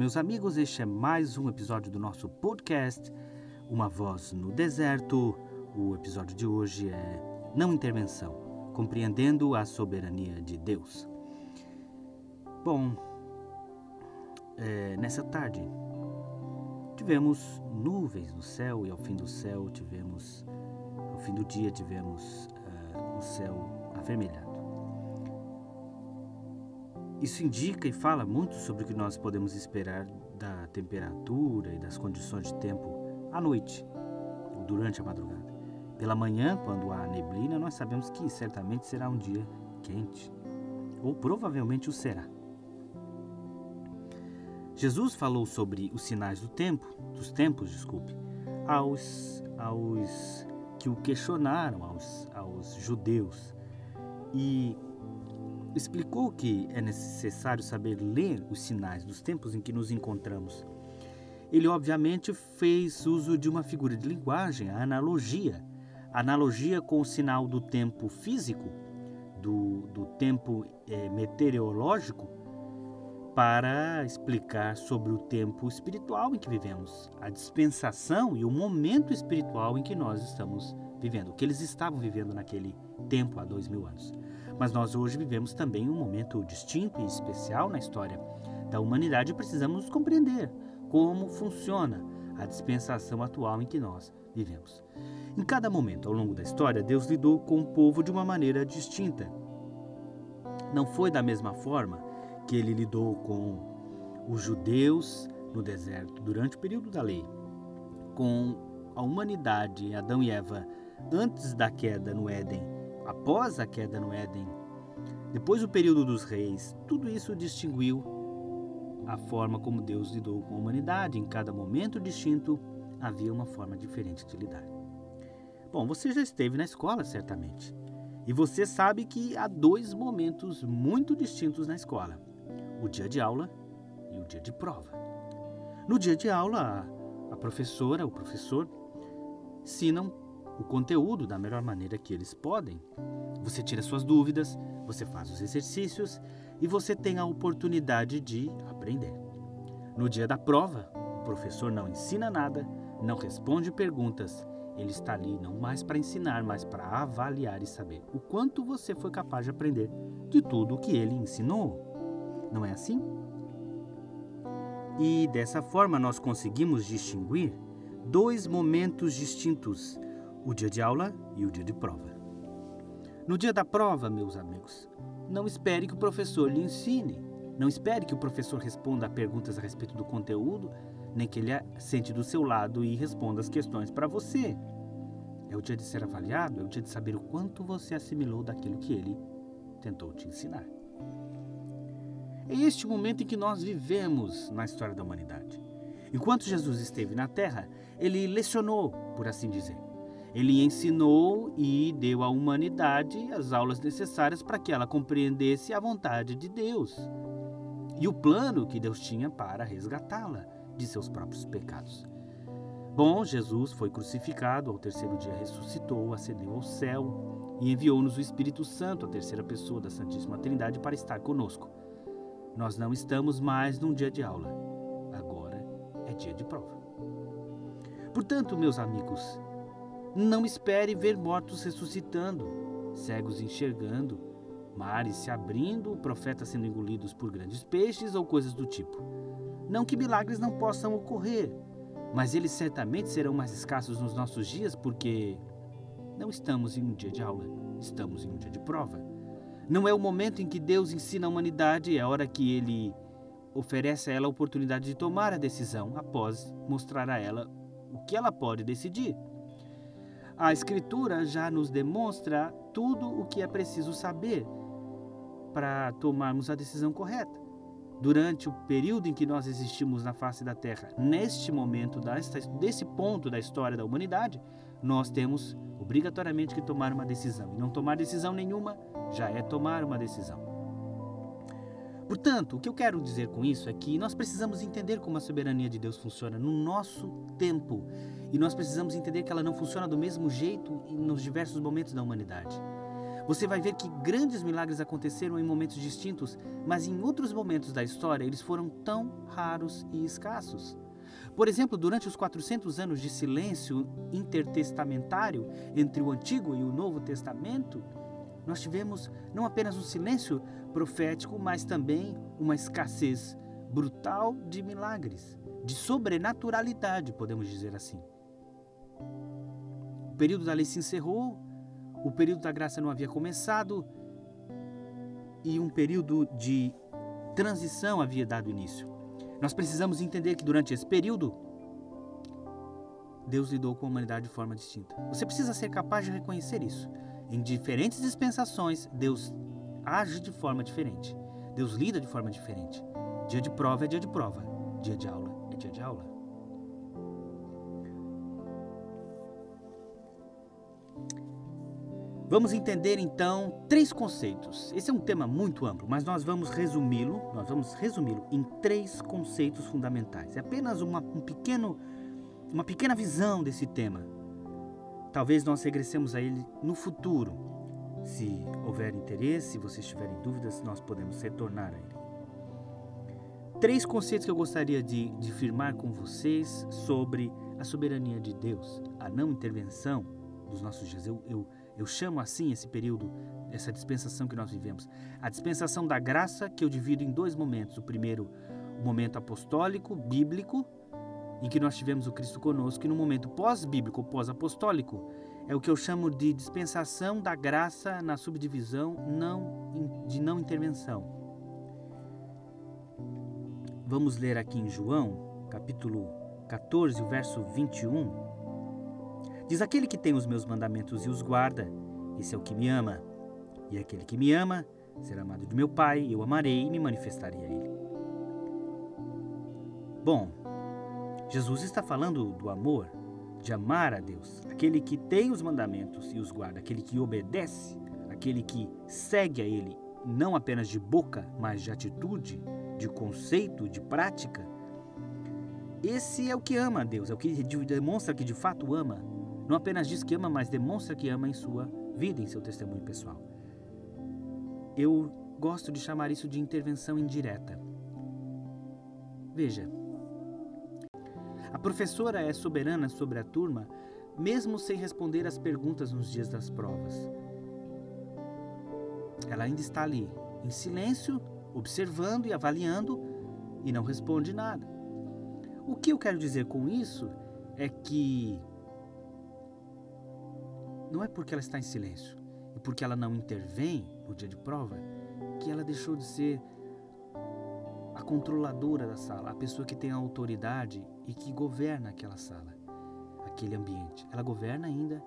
Meus amigos, este é mais um episódio do nosso podcast, Uma Voz no Deserto. O episódio de hoje é Não Intervenção, compreendendo a soberania de Deus. Bom, é, nessa tarde tivemos nuvens no céu e ao fim do céu tivemos, ao fim do dia tivemos uh, um céu avermelhado. Isso indica e fala muito sobre o que nós podemos esperar da temperatura e das condições de tempo à noite, durante a madrugada. Pela manhã, quando há neblina, nós sabemos que certamente será um dia quente, ou provavelmente o será. Jesus falou sobre os sinais do tempo, dos tempos, desculpe, aos, aos que o questionaram, aos, aos judeus. E explicou que é necessário saber ler os sinais dos tempos em que nos encontramos. Ele, obviamente, fez uso de uma figura de linguagem, a analogia. Analogia com o sinal do tempo físico, do, do tempo é, meteorológico, para explicar sobre o tempo espiritual em que vivemos, a dispensação e o momento espiritual em que nós estamos vivendo, o que eles estavam vivendo naquele tempo há dois mil anos. Mas nós hoje vivemos também um momento distinto e especial na história da humanidade e precisamos compreender como funciona a dispensação atual em que nós vivemos. Em cada momento ao longo da história, Deus lidou com o povo de uma maneira distinta. Não foi da mesma forma que ele lidou com os judeus no deserto durante o período da lei, com a humanidade, Adão e Eva, antes da queda no Éden após a queda no Éden, depois do período dos reis, tudo isso distinguiu a forma como Deus lidou com a humanidade. Em cada momento distinto havia uma forma diferente de lidar. Bom, você já esteve na escola, certamente. E você sabe que há dois momentos muito distintos na escola: o dia de aula e o dia de prova. No dia de aula, a professora, o professor, ensinam o conteúdo da melhor maneira que eles podem. Você tira suas dúvidas, você faz os exercícios e você tem a oportunidade de aprender. No dia da prova, o professor não ensina nada, não responde perguntas. Ele está ali não mais para ensinar, mas para avaliar e saber o quanto você foi capaz de aprender de tudo o que ele ensinou. Não é assim? E dessa forma nós conseguimos distinguir dois momentos distintos o dia de aula e o dia de prova. No dia da prova, meus amigos, não espere que o professor lhe ensine. Não espere que o professor responda a perguntas a respeito do conteúdo, nem que ele sente do seu lado e responda as questões para você. É o dia de ser avaliado, é o dia de saber o quanto você assimilou daquilo que ele tentou te ensinar. É este momento em que nós vivemos na história da humanidade. Enquanto Jesus esteve na terra, ele lecionou, por assim dizer. Ele ensinou e deu à humanidade as aulas necessárias para que ela compreendesse a vontade de Deus e o plano que Deus tinha para resgatá-la de seus próprios pecados. Bom, Jesus foi crucificado, ao terceiro dia ressuscitou, ascendeu ao céu e enviou-nos o Espírito Santo, a terceira pessoa da Santíssima Trindade, para estar conosco. Nós não estamos mais num dia de aula, agora é dia de prova. Portanto, meus amigos, não espere ver mortos ressuscitando, cegos enxergando, mares se abrindo, profetas sendo engolidos por grandes peixes ou coisas do tipo. Não que milagres não possam ocorrer, mas eles certamente serão mais escassos nos nossos dias porque não estamos em um dia de aula, estamos em um dia de prova. Não é o momento em que Deus ensina a humanidade, é a hora que ele oferece a ela a oportunidade de tomar a decisão após mostrar a ela o que ela pode decidir. A Escritura já nos demonstra tudo o que é preciso saber para tomarmos a decisão correta. Durante o período em que nós existimos na face da Terra, neste momento, desse ponto da história da humanidade, nós temos obrigatoriamente que tomar uma decisão. E não tomar decisão nenhuma já é tomar uma decisão. Portanto, o que eu quero dizer com isso é que nós precisamos entender como a soberania de Deus funciona no nosso tempo. E nós precisamos entender que ela não funciona do mesmo jeito nos diversos momentos da humanidade. você vai ver que grandes milagres aconteceram em momentos distintos, mas em outros momentos da história eles foram tão raros e escassos. Por exemplo, durante os 400 anos de silêncio intertestamentário entre o Antigo e o Novo Testamento, nós tivemos não apenas um silêncio profético, mas também uma escassez brutal de milagres, de sobrenaturalidade, podemos dizer assim. O período da lei se encerrou, o período da graça não havia começado e um período de transição havia dado início. Nós precisamos entender que durante esse período, Deus lidou com a humanidade de forma distinta. Você precisa ser capaz de reconhecer isso. Em diferentes dispensações, Deus age de forma diferente. Deus lida de forma diferente. Dia de prova é dia de prova. Dia de aula é dia de aula. Vamos entender então três conceitos. Esse é um tema muito amplo, mas nós vamos resumi-lo, nós vamos resumi-lo em três conceitos fundamentais. É apenas uma, um pequeno, uma pequena visão desse tema. Talvez nós regressemos a ele no futuro. Se houver interesse, se vocês tiverem dúvidas, nós podemos retornar a ele. Três conceitos que eu gostaria de, de firmar com vocês sobre a soberania de Deus, a não intervenção dos nossos dias. Eu, eu eu chamo assim esse período, essa dispensação que nós vivemos. A dispensação da graça, que eu divido em dois momentos. O primeiro, o momento apostólico, bíblico, em que nós tivemos o Cristo conosco, e no momento pós-bíblico, pós-apostólico, é o que eu chamo de dispensação da graça na subdivisão não, de não intervenção. Vamos ler aqui em João, capítulo 14, o verso 21. Diz aquele que tem os meus mandamentos e os guarda, esse é o que me ama. E aquele que me ama será amado de meu Pai, eu amarei e me manifestarei a ele. Bom, Jesus está falando do amor, de amar a Deus. Aquele que tem os mandamentos e os guarda, aquele que obedece, aquele que segue a Ele, não apenas de boca, mas de atitude, de conceito, de prática. Esse é o que ama a Deus, é o que demonstra que de fato ama. Não apenas diz que ama, mas demonstra que ama em sua vida, em seu testemunho pessoal. Eu gosto de chamar isso de intervenção indireta. Veja, professora é soberana sobre a turma, mesmo sem responder às perguntas nos dias das provas. Ela ainda está ali, em silêncio, observando e avaliando, e não responde nada. O que eu quero dizer com isso é que não é porque ela está em silêncio e porque ela não intervém no dia de prova que ela deixou de ser a controladora da sala, a pessoa que tem a autoridade e que governa aquela sala, aquele ambiente. Ela governa ainda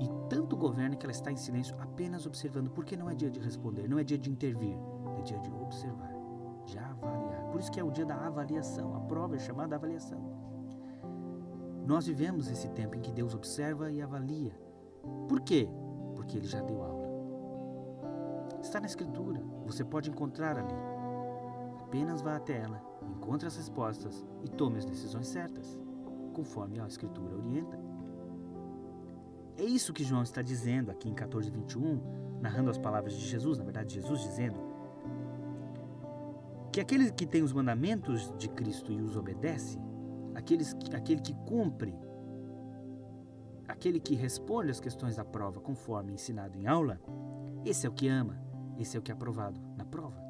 e tanto governa que ela está em silêncio apenas observando, porque não é dia de responder, não é dia de intervir, é dia de observar, de avaliar. Por isso que é o dia da avaliação, a prova é chamada avaliação. Nós vivemos esse tempo em que Deus observa e avalia por quê? Porque ele já deu aula. Está na Escritura, você pode encontrar ali. Apenas vá até ela, encontre as respostas e tome as decisões certas, conforme a Escritura orienta. É isso que João está dizendo aqui em 14, 21, narrando as palavras de Jesus, na verdade, Jesus dizendo que aquele que tem os mandamentos de Cristo e os obedece, aqueles, aquele que cumpre aquele que responde às questões da prova conforme ensinado em aula, esse é o que ama, esse é o que é aprovado na prova.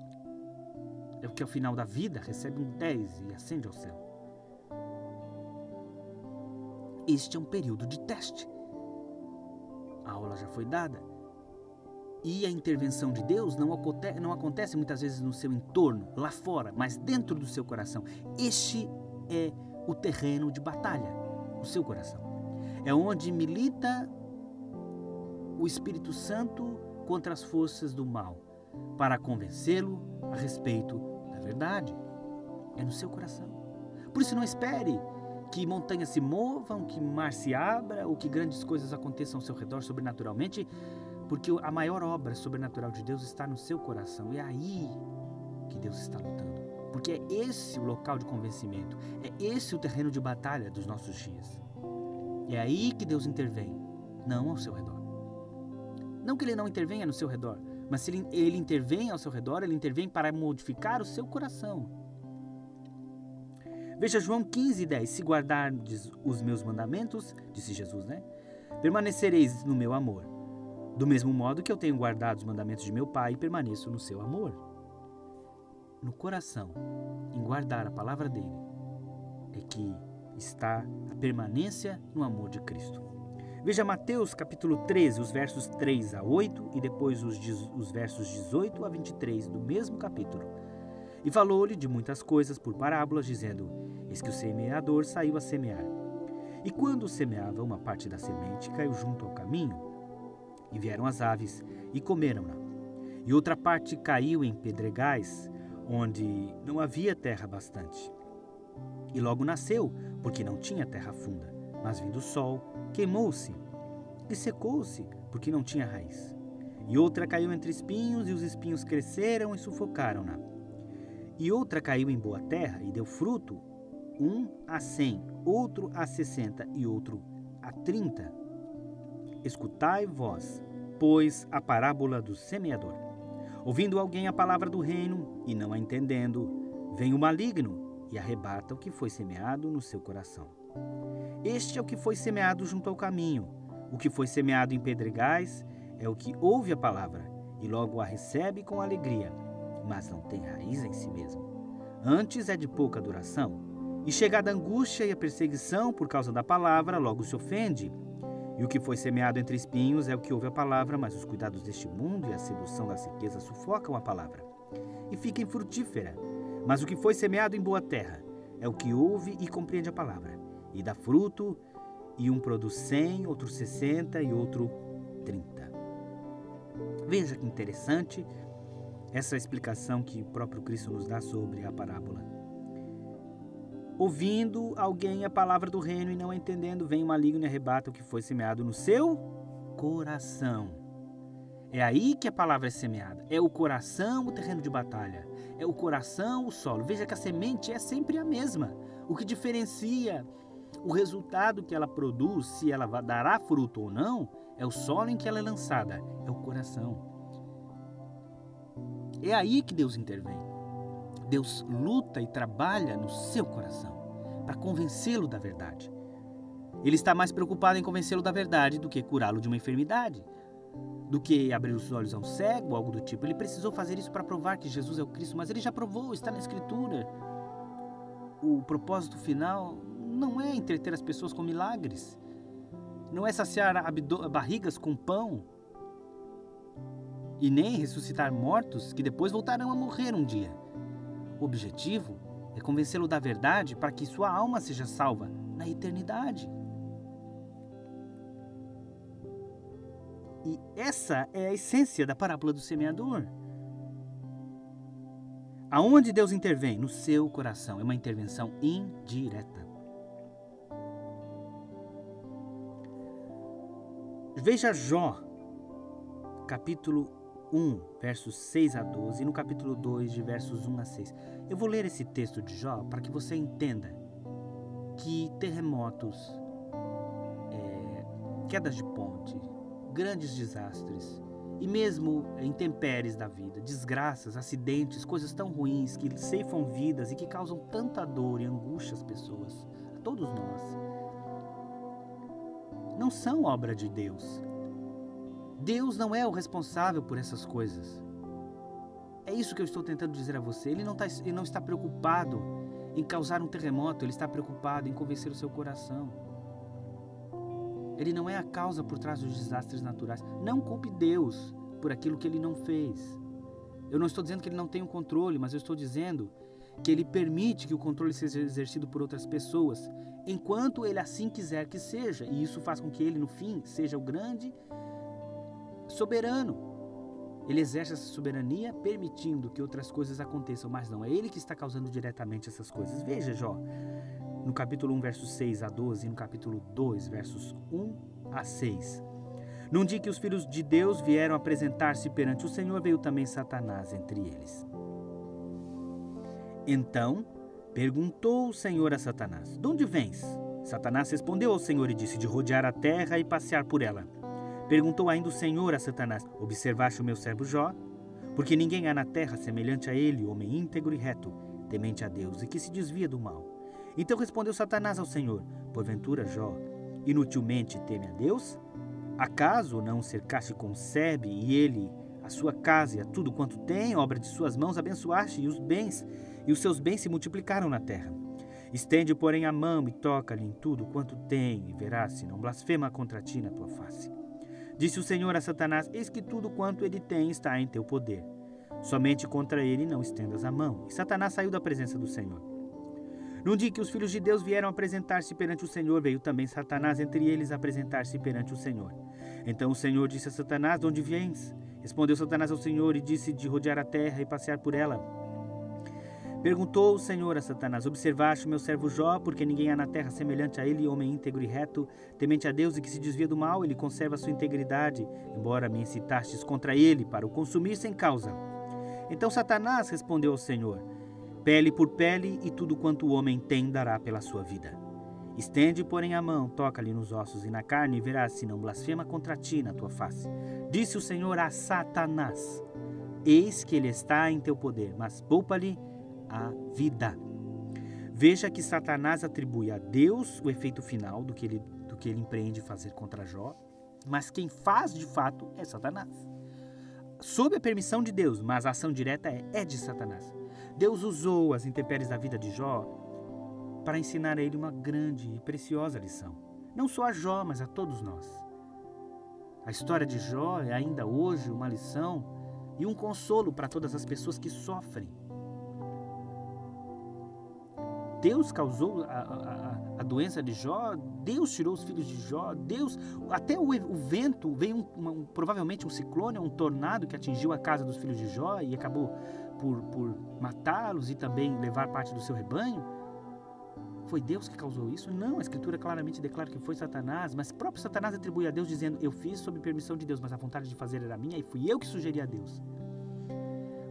É que ao final da vida recebe um 10 e ascende ao céu. Este é um período de teste. A aula já foi dada. E a intervenção de Deus não não acontece muitas vezes no seu entorno, lá fora, mas dentro do seu coração. Este é o terreno de batalha, o seu coração. É onde milita o Espírito Santo contra as forças do mal, para convencê-lo a respeito da verdade. É no seu coração. Por isso, não espere que montanhas se movam, que mar se abra ou que grandes coisas aconteçam ao seu redor sobrenaturalmente, porque a maior obra sobrenatural de Deus está no seu coração. É aí que Deus está lutando. Porque é esse o local de convencimento, é esse o terreno de batalha dos nossos dias. É aí que Deus intervém, não ao seu redor. Não que ele não intervenha no seu redor, mas se ele, ele intervém ao seu redor, ele intervém para modificar o seu coração. Veja João 15, 10. Se guardardes os meus mandamentos, disse Jesus, né? Permanecereis no meu amor. Do mesmo modo que eu tenho guardado os mandamentos de meu Pai e permaneço no seu amor. No coração, em guardar a palavra dele, é que está a permanência no amor de Cristo. Veja Mateus capítulo 13, os versos 3 a 8 e depois os, os versos 18 a 23 do mesmo capítulo. E falou-lhe de muitas coisas por parábolas, dizendo: Eis que o semeador saiu a semear. E quando semeava, uma parte da semente caiu junto ao caminho, e vieram as aves e comeram-na. E outra parte caiu em pedregais, onde não havia terra bastante. E logo nasceu, porque não tinha terra funda. Mas vindo o sol, queimou-se e secou-se, porque não tinha raiz. E outra caiu entre espinhos, e os espinhos cresceram e sufocaram-na. E outra caiu em boa terra e deu fruto, um a cem, outro a sessenta e outro a trinta. Escutai vós, pois, a parábola do semeador. Ouvindo alguém a palavra do reino e não a entendendo, vem o maligno e arrebata o que foi semeado no seu coração. Este é o que foi semeado junto ao caminho. O que foi semeado em pedregais é o que ouve a palavra e logo a recebe com alegria, mas não tem raiz em si mesmo. Antes é de pouca duração, e chegada a angústia e a perseguição por causa da palavra, logo se ofende. E o que foi semeado entre espinhos é o que ouve a palavra, mas os cuidados deste mundo e a sedução das riquezas sufocam a palavra, e fica infrutífera. Mas o que foi semeado em boa terra é o que ouve e compreende a palavra e dá fruto, e um produz cem, outro sessenta e outro trinta. Veja que interessante essa explicação que o próprio Cristo nos dá sobre a parábola. Ouvindo alguém a palavra do reino e não entendendo, vem o maligno e arrebata o que foi semeado no seu coração. É aí que a palavra é semeada. É o coração o terreno de batalha. É o coração o solo. Veja que a semente é sempre a mesma. O que diferencia o resultado que ela produz, se ela dará fruto ou não, é o solo em que ela é lançada, é o coração. É aí que Deus intervém. Deus luta e trabalha no seu coração para convencê-lo da verdade. Ele está mais preocupado em convencê-lo da verdade do que curá-lo de uma enfermidade, do que abrir os olhos a um cego, algo do tipo. Ele precisou fazer isso para provar que Jesus é o Cristo, mas ele já provou, está na Escritura. O propósito final não é entreter as pessoas com milagres, não é saciar barrigas com pão, e nem ressuscitar mortos que depois voltarão a morrer um dia. O objetivo é convencê-lo da verdade para que sua alma seja salva na eternidade. E essa é a essência da parábola do semeador. Aonde Deus intervém? No seu coração. É uma intervenção indireta. Veja Jó, capítulo 1, versos 6 a 12, e no capítulo 2, de versos 1 a 6. Eu vou ler esse texto de Jó para que você entenda que terremotos, é, quedas de ponte, grandes desastres e mesmo intempéries da vida, desgraças, acidentes, coisas tão ruins que ceifam vidas e que causam tanta dor e angústia às pessoas, a todos nós não são obra de Deus. Deus não é o responsável por essas coisas. É isso que eu estou tentando dizer a você. Ele não, está, ele não está preocupado em causar um terremoto, ele está preocupado em convencer o seu coração. Ele não é a causa por trás dos desastres naturais. Não culpe Deus por aquilo que ele não fez. Eu não estou dizendo que ele não tem o controle, mas eu estou dizendo que ele permite que o controle seja exercido por outras pessoas, enquanto ele assim quiser que seja. E isso faz com que ele, no fim, seja o grande soberano. Ele exerce essa soberania permitindo que outras coisas aconteçam, mas não é ele que está causando diretamente essas coisas. Veja, Jó, no capítulo 1, versos 6 a 12, e no capítulo 2, versos 1 a 6. Num dia que os filhos de Deus vieram apresentar-se perante o Senhor, veio também Satanás entre eles. Então perguntou o Senhor a Satanás: De onde vens? Satanás respondeu ao Senhor e disse: De rodear a terra e passear por ela. Perguntou ainda o Senhor a Satanás: Observaste o meu servo Jó? Porque ninguém há na terra semelhante a ele, homem íntegro e reto, temente a Deus e que se desvia do mal. Então respondeu Satanás ao Senhor: Porventura, Jó, inutilmente teme a Deus? Acaso não cercaste com Sebe e ele, a sua casa e a tudo quanto tem, obra de suas mãos, abençoaste e os bens, e os seus bens se multiplicaram na terra? Estende, porém, a mão e toca-lhe em tudo quanto tem, e verás se não blasfema contra ti na tua face. Disse o Senhor a Satanás: Eis que tudo quanto ele tem está em teu poder. Somente contra ele não estendas a mão. E Satanás saiu da presença do Senhor. Num dia que os filhos de Deus vieram apresentar-se perante o Senhor, veio também Satanás entre eles apresentar-se perante o Senhor. Então o Senhor disse a Satanás: De onde vens? Respondeu Satanás ao Senhor e disse de rodear a terra e passear por ela. Perguntou o Senhor a Satanás: Observaste o meu servo Jó, porque ninguém há na terra semelhante a ele, homem íntegro e reto, temente a Deus e que se desvia do mal, ele conserva sua integridade, embora me incitastes contra ele para o consumir sem causa. Então Satanás respondeu ao Senhor: Pele por pele, e tudo quanto o homem tem dará pela sua vida. Estende, porém, a mão, toca-lhe nos ossos e na carne, e verás se não blasfema contra ti na tua face. Disse o Senhor a Satanás: Eis que ele está em teu poder, mas poupa-lhe a vida. Veja que Satanás atribui a Deus o efeito final do que ele, do que ele empreende fazer contra Jó, mas quem faz de fato é Satanás. Sob a permissão de Deus, mas a ação direta é, é de Satanás. Deus usou as intempéries da vida de Jó para ensinar a ele uma grande e preciosa lição. Não só a Jó, mas a todos nós. A história de Jó é ainda hoje uma lição e um consolo para todas as pessoas que sofrem. Deus causou a, a, a, doença de Jó, Deus tirou os filhos de Jó, Deus, até o, o vento, veio um, uma, um, provavelmente um ciclone, um tornado que atingiu a casa dos filhos de Jó e acabou por, por matá-los e também levar parte do seu rebanho. Foi Deus que causou isso? Não, a Escritura claramente declara que foi Satanás, mas próprio Satanás atribui a Deus dizendo: Eu fiz sob permissão de Deus, mas a vontade de fazer era minha e fui eu que sugeri a Deus.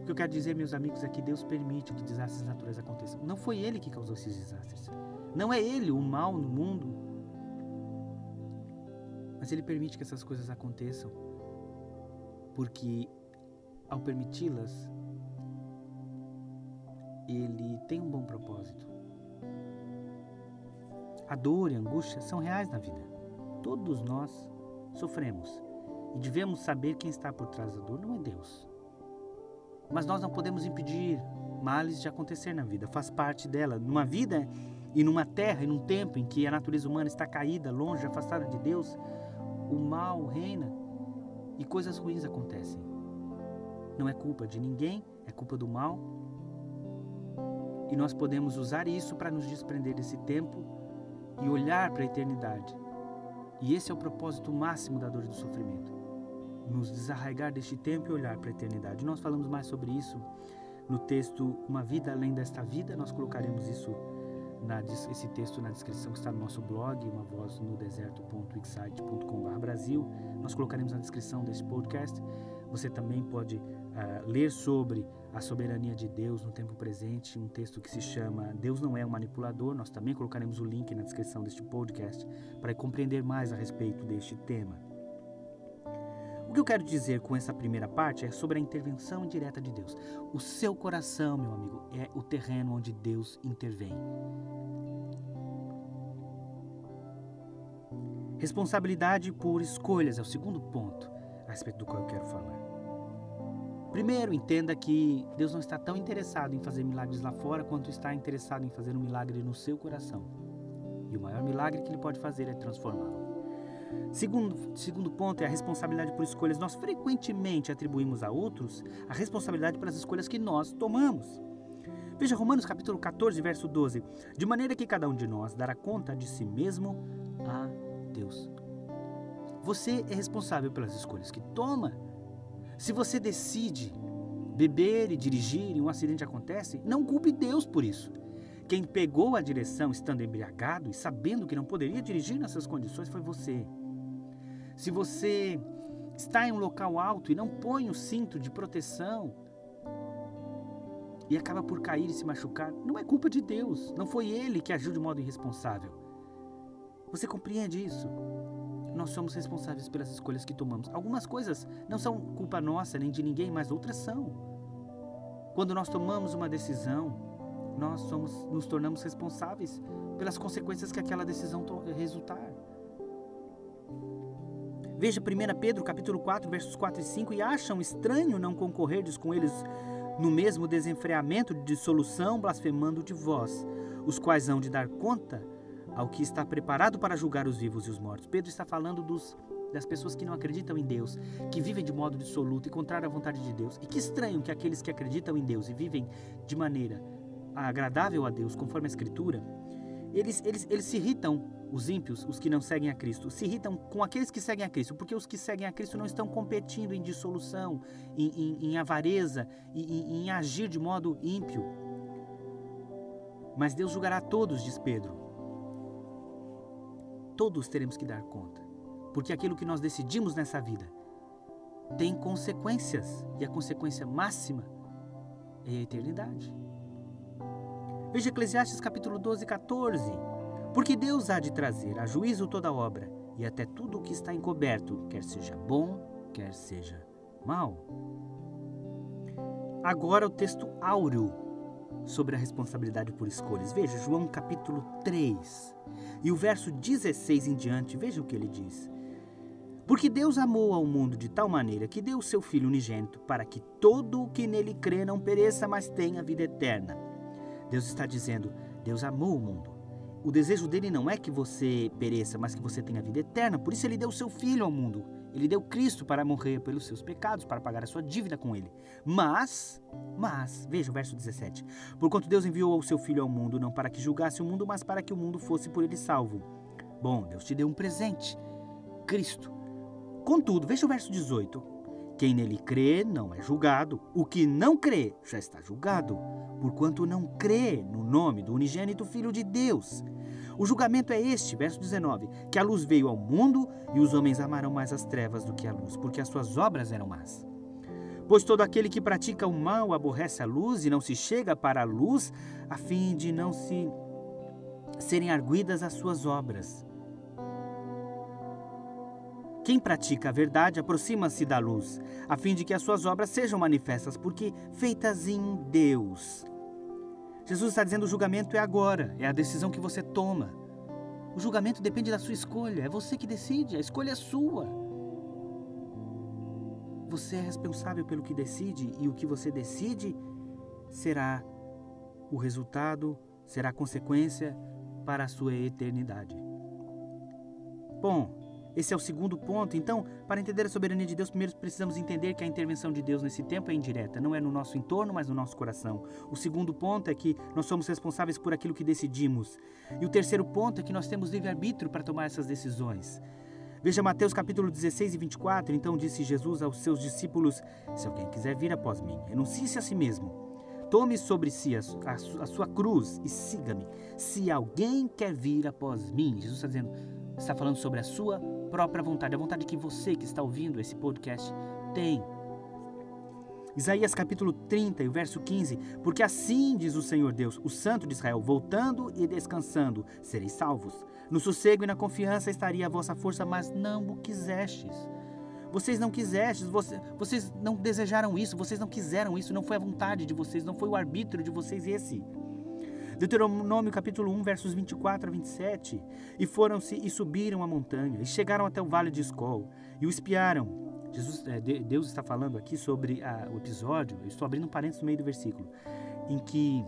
Que eu quero dizer, meus amigos, é que Deus permite que desastres naturais aconteçam. Não foi Ele que causou esses desastres. Não é Ele o mal no mundo. Mas Ele permite que essas coisas aconteçam. Porque ao permiti-las, Ele tem um bom propósito. A dor e a angústia são reais na vida. Todos nós sofremos e devemos saber quem está por trás da dor não é Deus. Mas nós não podemos impedir males de acontecer na vida, faz parte dela. Numa vida e numa terra e num tempo em que a natureza humana está caída, longe, afastada de Deus, o mal reina e coisas ruins acontecem. Não é culpa de ninguém, é culpa do mal. E nós podemos usar isso para nos desprender desse tempo e olhar para a eternidade. E esse é o propósito máximo da dor e do sofrimento. Nos desarraigar deste tempo e olhar para a eternidade. Nós falamos mais sobre isso no texto Uma Vida Além desta Vida. Nós colocaremos isso na, esse texto na descrição que está no nosso blog, uma voz no Brasil. Nós colocaremos na descrição desse podcast. Você também pode uh, ler sobre a soberania de Deus no tempo presente, um texto que se chama Deus não é um manipulador. Nós também colocaremos o link na descrição deste podcast para compreender mais a respeito deste tema. Que eu quero dizer com essa primeira parte é sobre a intervenção direta de Deus. O seu coração, meu amigo, é o terreno onde Deus intervém. Responsabilidade por escolhas é o segundo ponto a respeito do qual eu quero falar. Primeiro, entenda que Deus não está tão interessado em fazer milagres lá fora quanto está interessado em fazer um milagre no seu coração. E o maior milagre que ele pode fazer é transformá-lo. Segundo, segundo ponto é a responsabilidade por escolhas. Nós frequentemente atribuímos a outros a responsabilidade pelas escolhas que nós tomamos. Veja Romanos capítulo 14, verso 12. De maneira que cada um de nós dará conta de si mesmo a Deus. Você é responsável pelas escolhas que toma. Se você decide beber e dirigir e um acidente acontece, não culpe Deus por isso. Quem pegou a direção estando embriagado e sabendo que não poderia dirigir nessas condições foi você. Se você está em um local alto e não põe o cinto de proteção e acaba por cair e se machucar, não é culpa de Deus. Não foi ele que agiu de modo irresponsável. Você compreende isso? Nós somos responsáveis pelas escolhas que tomamos. Algumas coisas não são culpa nossa nem de ninguém, mas outras são. Quando nós tomamos uma decisão, nós somos, nos tornamos responsáveis pelas consequências que aquela decisão resultar. Veja 1 Pedro capítulo 4, versos 4 e 5, e acham estranho não concorrerdes com eles no mesmo desenfreamento de dissolução, blasfemando de vós, os quais hão de dar conta ao que está preparado para julgar os vivos e os mortos. Pedro está falando dos, das pessoas que não acreditam em Deus, que vivem de modo dissoluto e contrário à vontade de Deus. E que estranho que aqueles que acreditam em Deus e vivem de maneira agradável a Deus, conforme a Escritura, eles, eles, eles se irritam, os ímpios, os que não seguem a Cristo, se irritam com aqueles que seguem a Cristo, porque os que seguem a Cristo não estão competindo em dissolução, em, em, em avareza, em, em agir de modo ímpio. Mas Deus julgará todos, diz Pedro. Todos teremos que dar conta, porque aquilo que nós decidimos nessa vida tem consequências, e a consequência máxima é a eternidade. Veja Eclesiastes capítulo 12, 14. Porque Deus há de trazer a juízo toda obra, e até tudo o que está encoberto, quer seja bom, quer seja mal. Agora o texto áureo sobre a responsabilidade por escolhas. Veja, João capítulo 3 e o verso 16 em diante, veja o que ele diz. Porque Deus amou ao mundo de tal maneira que deu o seu Filho unigênito, para que todo o que nele crê não pereça, mas tenha vida eterna. Deus está dizendo: Deus amou o mundo. O desejo dele não é que você pereça, mas que você tenha vida eterna. Por isso ele deu o seu filho ao mundo. Ele deu Cristo para morrer pelos seus pecados, para pagar a sua dívida com ele. Mas, mas, veja o verso 17. Porquanto Deus enviou o seu filho ao mundo não para que julgasse o mundo, mas para que o mundo fosse por ele salvo. Bom, Deus te deu um presente, Cristo. Contudo, veja o verso 18. Quem nele crê não é julgado. O que não crê já está julgado, porquanto não crê no nome do unigênito Filho de Deus. O julgamento é este, verso 19: que a luz veio ao mundo e os homens amaram mais as trevas do que a luz, porque as suas obras eram más. Pois todo aquele que pratica o mal aborrece a luz e não se chega para a luz, a fim de não se serem arguidas as suas obras. Quem pratica a verdade aproxima-se da luz, a fim de que as suas obras sejam manifestas, porque feitas em Deus. Jesus está dizendo: o julgamento é agora, é a decisão que você toma. O julgamento depende da sua escolha, é você que decide, a escolha é sua. Você é responsável pelo que decide e o que você decide será o resultado, será a consequência para a sua eternidade. Bom, esse é o segundo ponto. Então, para entender a soberania de Deus, primeiro precisamos entender que a intervenção de Deus nesse tempo é indireta, não é no nosso entorno, mas no nosso coração. O segundo ponto é que nós somos responsáveis por aquilo que decidimos. E o terceiro ponto é que nós temos livre-arbítrio para tomar essas decisões. Veja Mateus capítulo 16 e 24. Então disse Jesus aos seus discípulos: Se alguém quiser vir após mim, renuncie-se a si mesmo. Tome sobre si a, a, a sua cruz e siga-me. Se alguém quer vir após mim, Jesus está dizendo, está falando sobre a sua própria vontade, a vontade que você que está ouvindo esse podcast tem. Isaías capítulo 30 e verso 15, porque assim diz o Senhor Deus, o Santo de Israel, voltando e descansando, sereis salvos. No sossego e na confiança estaria a vossa força, mas não o quisestes. Vocês não quisestes, você, vocês não desejaram isso, vocês não quiseram isso, não foi a vontade de vocês, não foi o arbítrio de vocês esse. Deuteronômio capítulo 1, versos 24 a 27. E foram-se e subiram a montanha, e chegaram até o vale de Escol, e o espiaram. Jesus, é, Deus está falando aqui sobre a, o episódio, eu estou abrindo um parênteses no meio do versículo, em que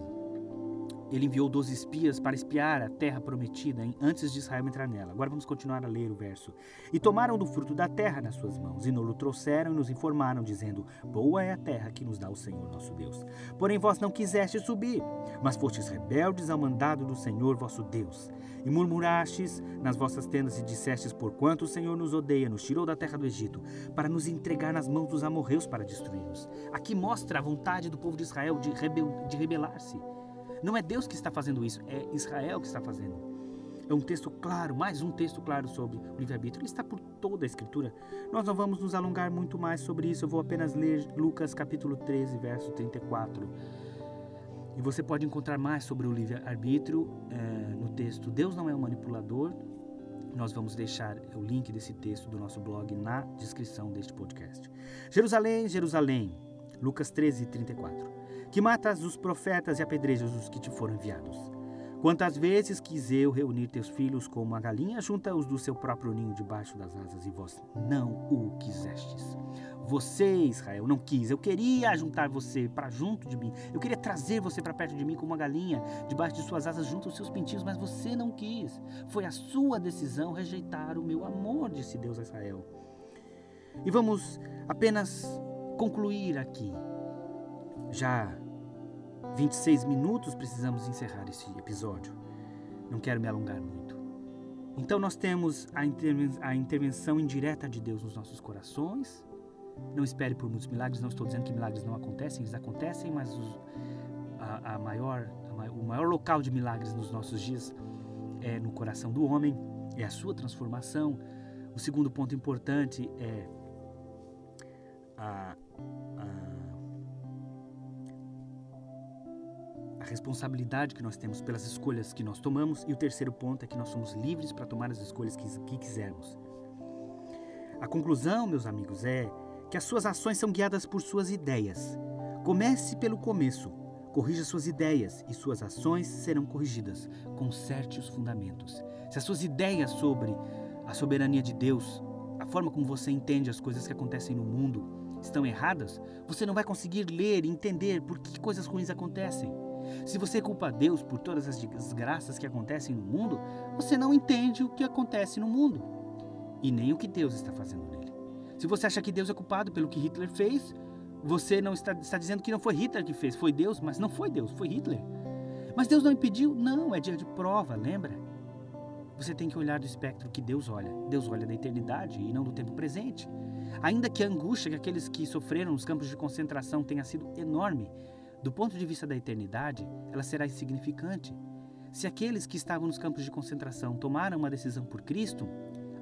ele enviou 12 espias para espiar a terra prometida antes de Israel entrar nela. Agora vamos continuar a ler o verso. E tomaram do fruto da terra nas suas mãos, e nos trouxeram e nos informaram, dizendo: Boa é a terra que nos dá o Senhor nosso Deus. Porém vós não quisestes subir, mas fostes rebeldes ao mandado do Senhor vosso Deus. E murmurastes nas vossas tendas e dissestes: Porquanto o Senhor nos odeia, nos tirou da terra do Egito, para nos entregar nas mãos dos amorreus para destruí-nos. Aqui mostra a vontade do povo de Israel de, rebel de rebelar-se não é Deus que está fazendo isso, é Israel que está fazendo. É um texto claro, mais um texto claro sobre o livre-arbítrio. Ele está por toda a Escritura. Nós não vamos nos alongar muito mais sobre isso. Eu vou apenas ler Lucas capítulo 13, verso 34. E você pode encontrar mais sobre o livre-arbítrio é, no texto. Deus não é um manipulador. Nós vamos deixar o link desse texto do nosso blog na descrição deste podcast. Jerusalém, Jerusalém, Lucas 13, 34. Que matas os profetas e apedrejas os que te foram enviados. Quantas vezes quis eu reunir teus filhos como uma galinha junta-os do seu próprio ninho debaixo das asas e vós não o quisestes. Você, Israel, não quis. Eu queria juntar você para junto de mim. Eu queria trazer você para perto de mim como uma galinha, debaixo de suas asas, junto aos seus pintinhos, mas você não quis. Foi a sua decisão rejeitar o meu amor, disse Deus a Israel. E vamos apenas concluir aqui. Já 26 minutos precisamos encerrar esse episódio. Não quero me alongar muito. Então nós temos a intervenção indireta de Deus nos nossos corações, não espere por muitos milagres, não estou dizendo que milagres não acontecem, eles acontecem, mas os, a, a maior, a, o maior local de milagres nos nossos dias é no coração do homem, é a sua transformação. O segundo ponto importante é a, a responsabilidade que nós temos pelas escolhas que nós tomamos. E o terceiro ponto é que nós somos livres para tomar as escolhas que, que quisermos. A conclusão, meus amigos, é que as suas ações são guiadas por suas ideias. Comece pelo começo. Corrija suas ideias e suas ações serão corrigidas. Conserte os fundamentos. Se as suas ideias sobre a soberania de Deus, a forma como você entende as coisas que acontecem no mundo, estão erradas, você não vai conseguir ler e entender por que coisas ruins acontecem. Se você culpa Deus por todas as desgraças que acontecem no mundo, você não entende o que acontece no mundo e nem o que Deus está fazendo nele. Se você acha que Deus é culpado pelo que Hitler fez, você não está, está dizendo que não foi Hitler que fez, foi Deus, mas não foi Deus, foi Hitler. Mas Deus não impediu? Não, é dia de prova, lembra? Você tem que olhar do espectro que Deus olha. Deus olha da eternidade e não do tempo presente. Ainda que a angústia que aqueles que sofreram nos campos de concentração tenha sido enorme, do ponto de vista da eternidade, ela será insignificante. Se aqueles que estavam nos campos de concentração tomaram uma decisão por Cristo,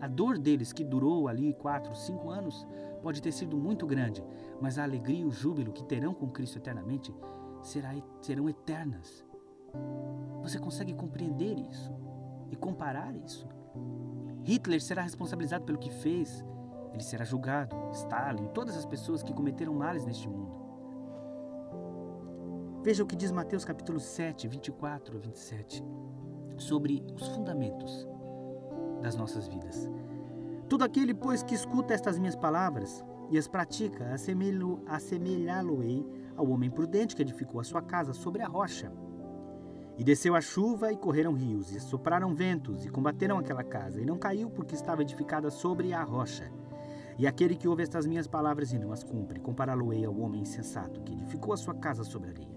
a dor deles, que durou ali quatro, cinco anos, pode ter sido muito grande, mas a alegria e o júbilo que terão com Cristo eternamente será, serão eternas. Você consegue compreender isso e comparar isso? Hitler será responsabilizado pelo que fez, ele será julgado, Stalin, todas as pessoas que cometeram males neste mundo. Veja o que diz Mateus capítulo 7, 24 a 27, sobre os fundamentos das nossas vidas. Todo aquele, pois, que escuta estas minhas palavras e as pratica, assemelhá-lo-ei ao homem prudente que edificou a sua casa sobre a rocha. E desceu a chuva e correram rios, e sopraram ventos, e combateram aquela casa, e não caiu porque estava edificada sobre a rocha. E aquele que ouve estas minhas palavras e não as cumpre, compará-lo-ei ao homem insensato que edificou a sua casa sobre a areia.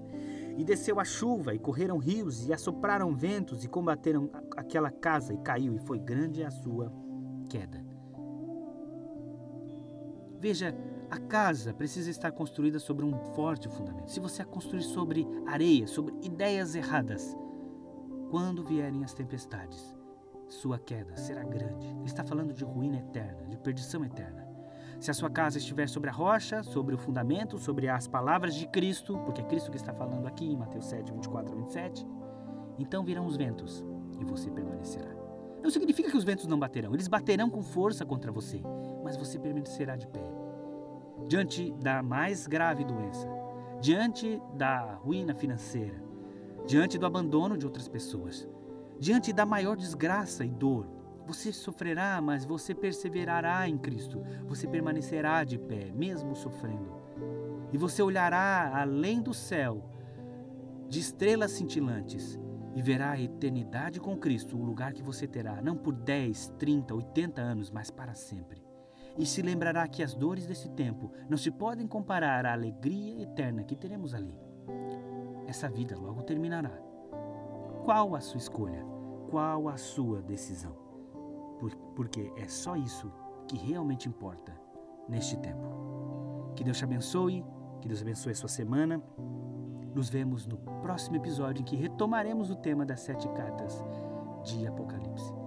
E desceu a chuva, e correram rios, e assopraram ventos, e combateram aquela casa, e caiu, e foi grande a sua queda. Veja, a casa precisa estar construída sobre um forte fundamento. Se você a construir sobre areia, sobre ideias erradas, quando vierem as tempestades, sua queda será grande. Ele está falando de ruína eterna, de perdição eterna. Se a sua casa estiver sobre a rocha, sobre o fundamento, sobre as palavras de Cristo, porque é Cristo que está falando aqui em Mateus 7, 24 a 27, então virão os ventos e você permanecerá. Não significa que os ventos não baterão, eles baterão com força contra você, mas você permanecerá de pé. Diante da mais grave doença, diante da ruína financeira, diante do abandono de outras pessoas, diante da maior desgraça e dor, você sofrerá, mas você perseverará em Cristo. Você permanecerá de pé, mesmo sofrendo. E você olhará além do céu, de estrelas cintilantes, e verá a eternidade com Cristo, o lugar que você terá, não por 10, 30, 80 anos, mas para sempre. E se lembrará que as dores desse tempo não se podem comparar à alegria eterna que teremos ali. Essa vida logo terminará. Qual a sua escolha? Qual a sua decisão? Porque é só isso que realmente importa neste tempo. Que Deus te abençoe, que Deus abençoe a sua semana. Nos vemos no próximo episódio em que retomaremos o tema das sete cartas de Apocalipse.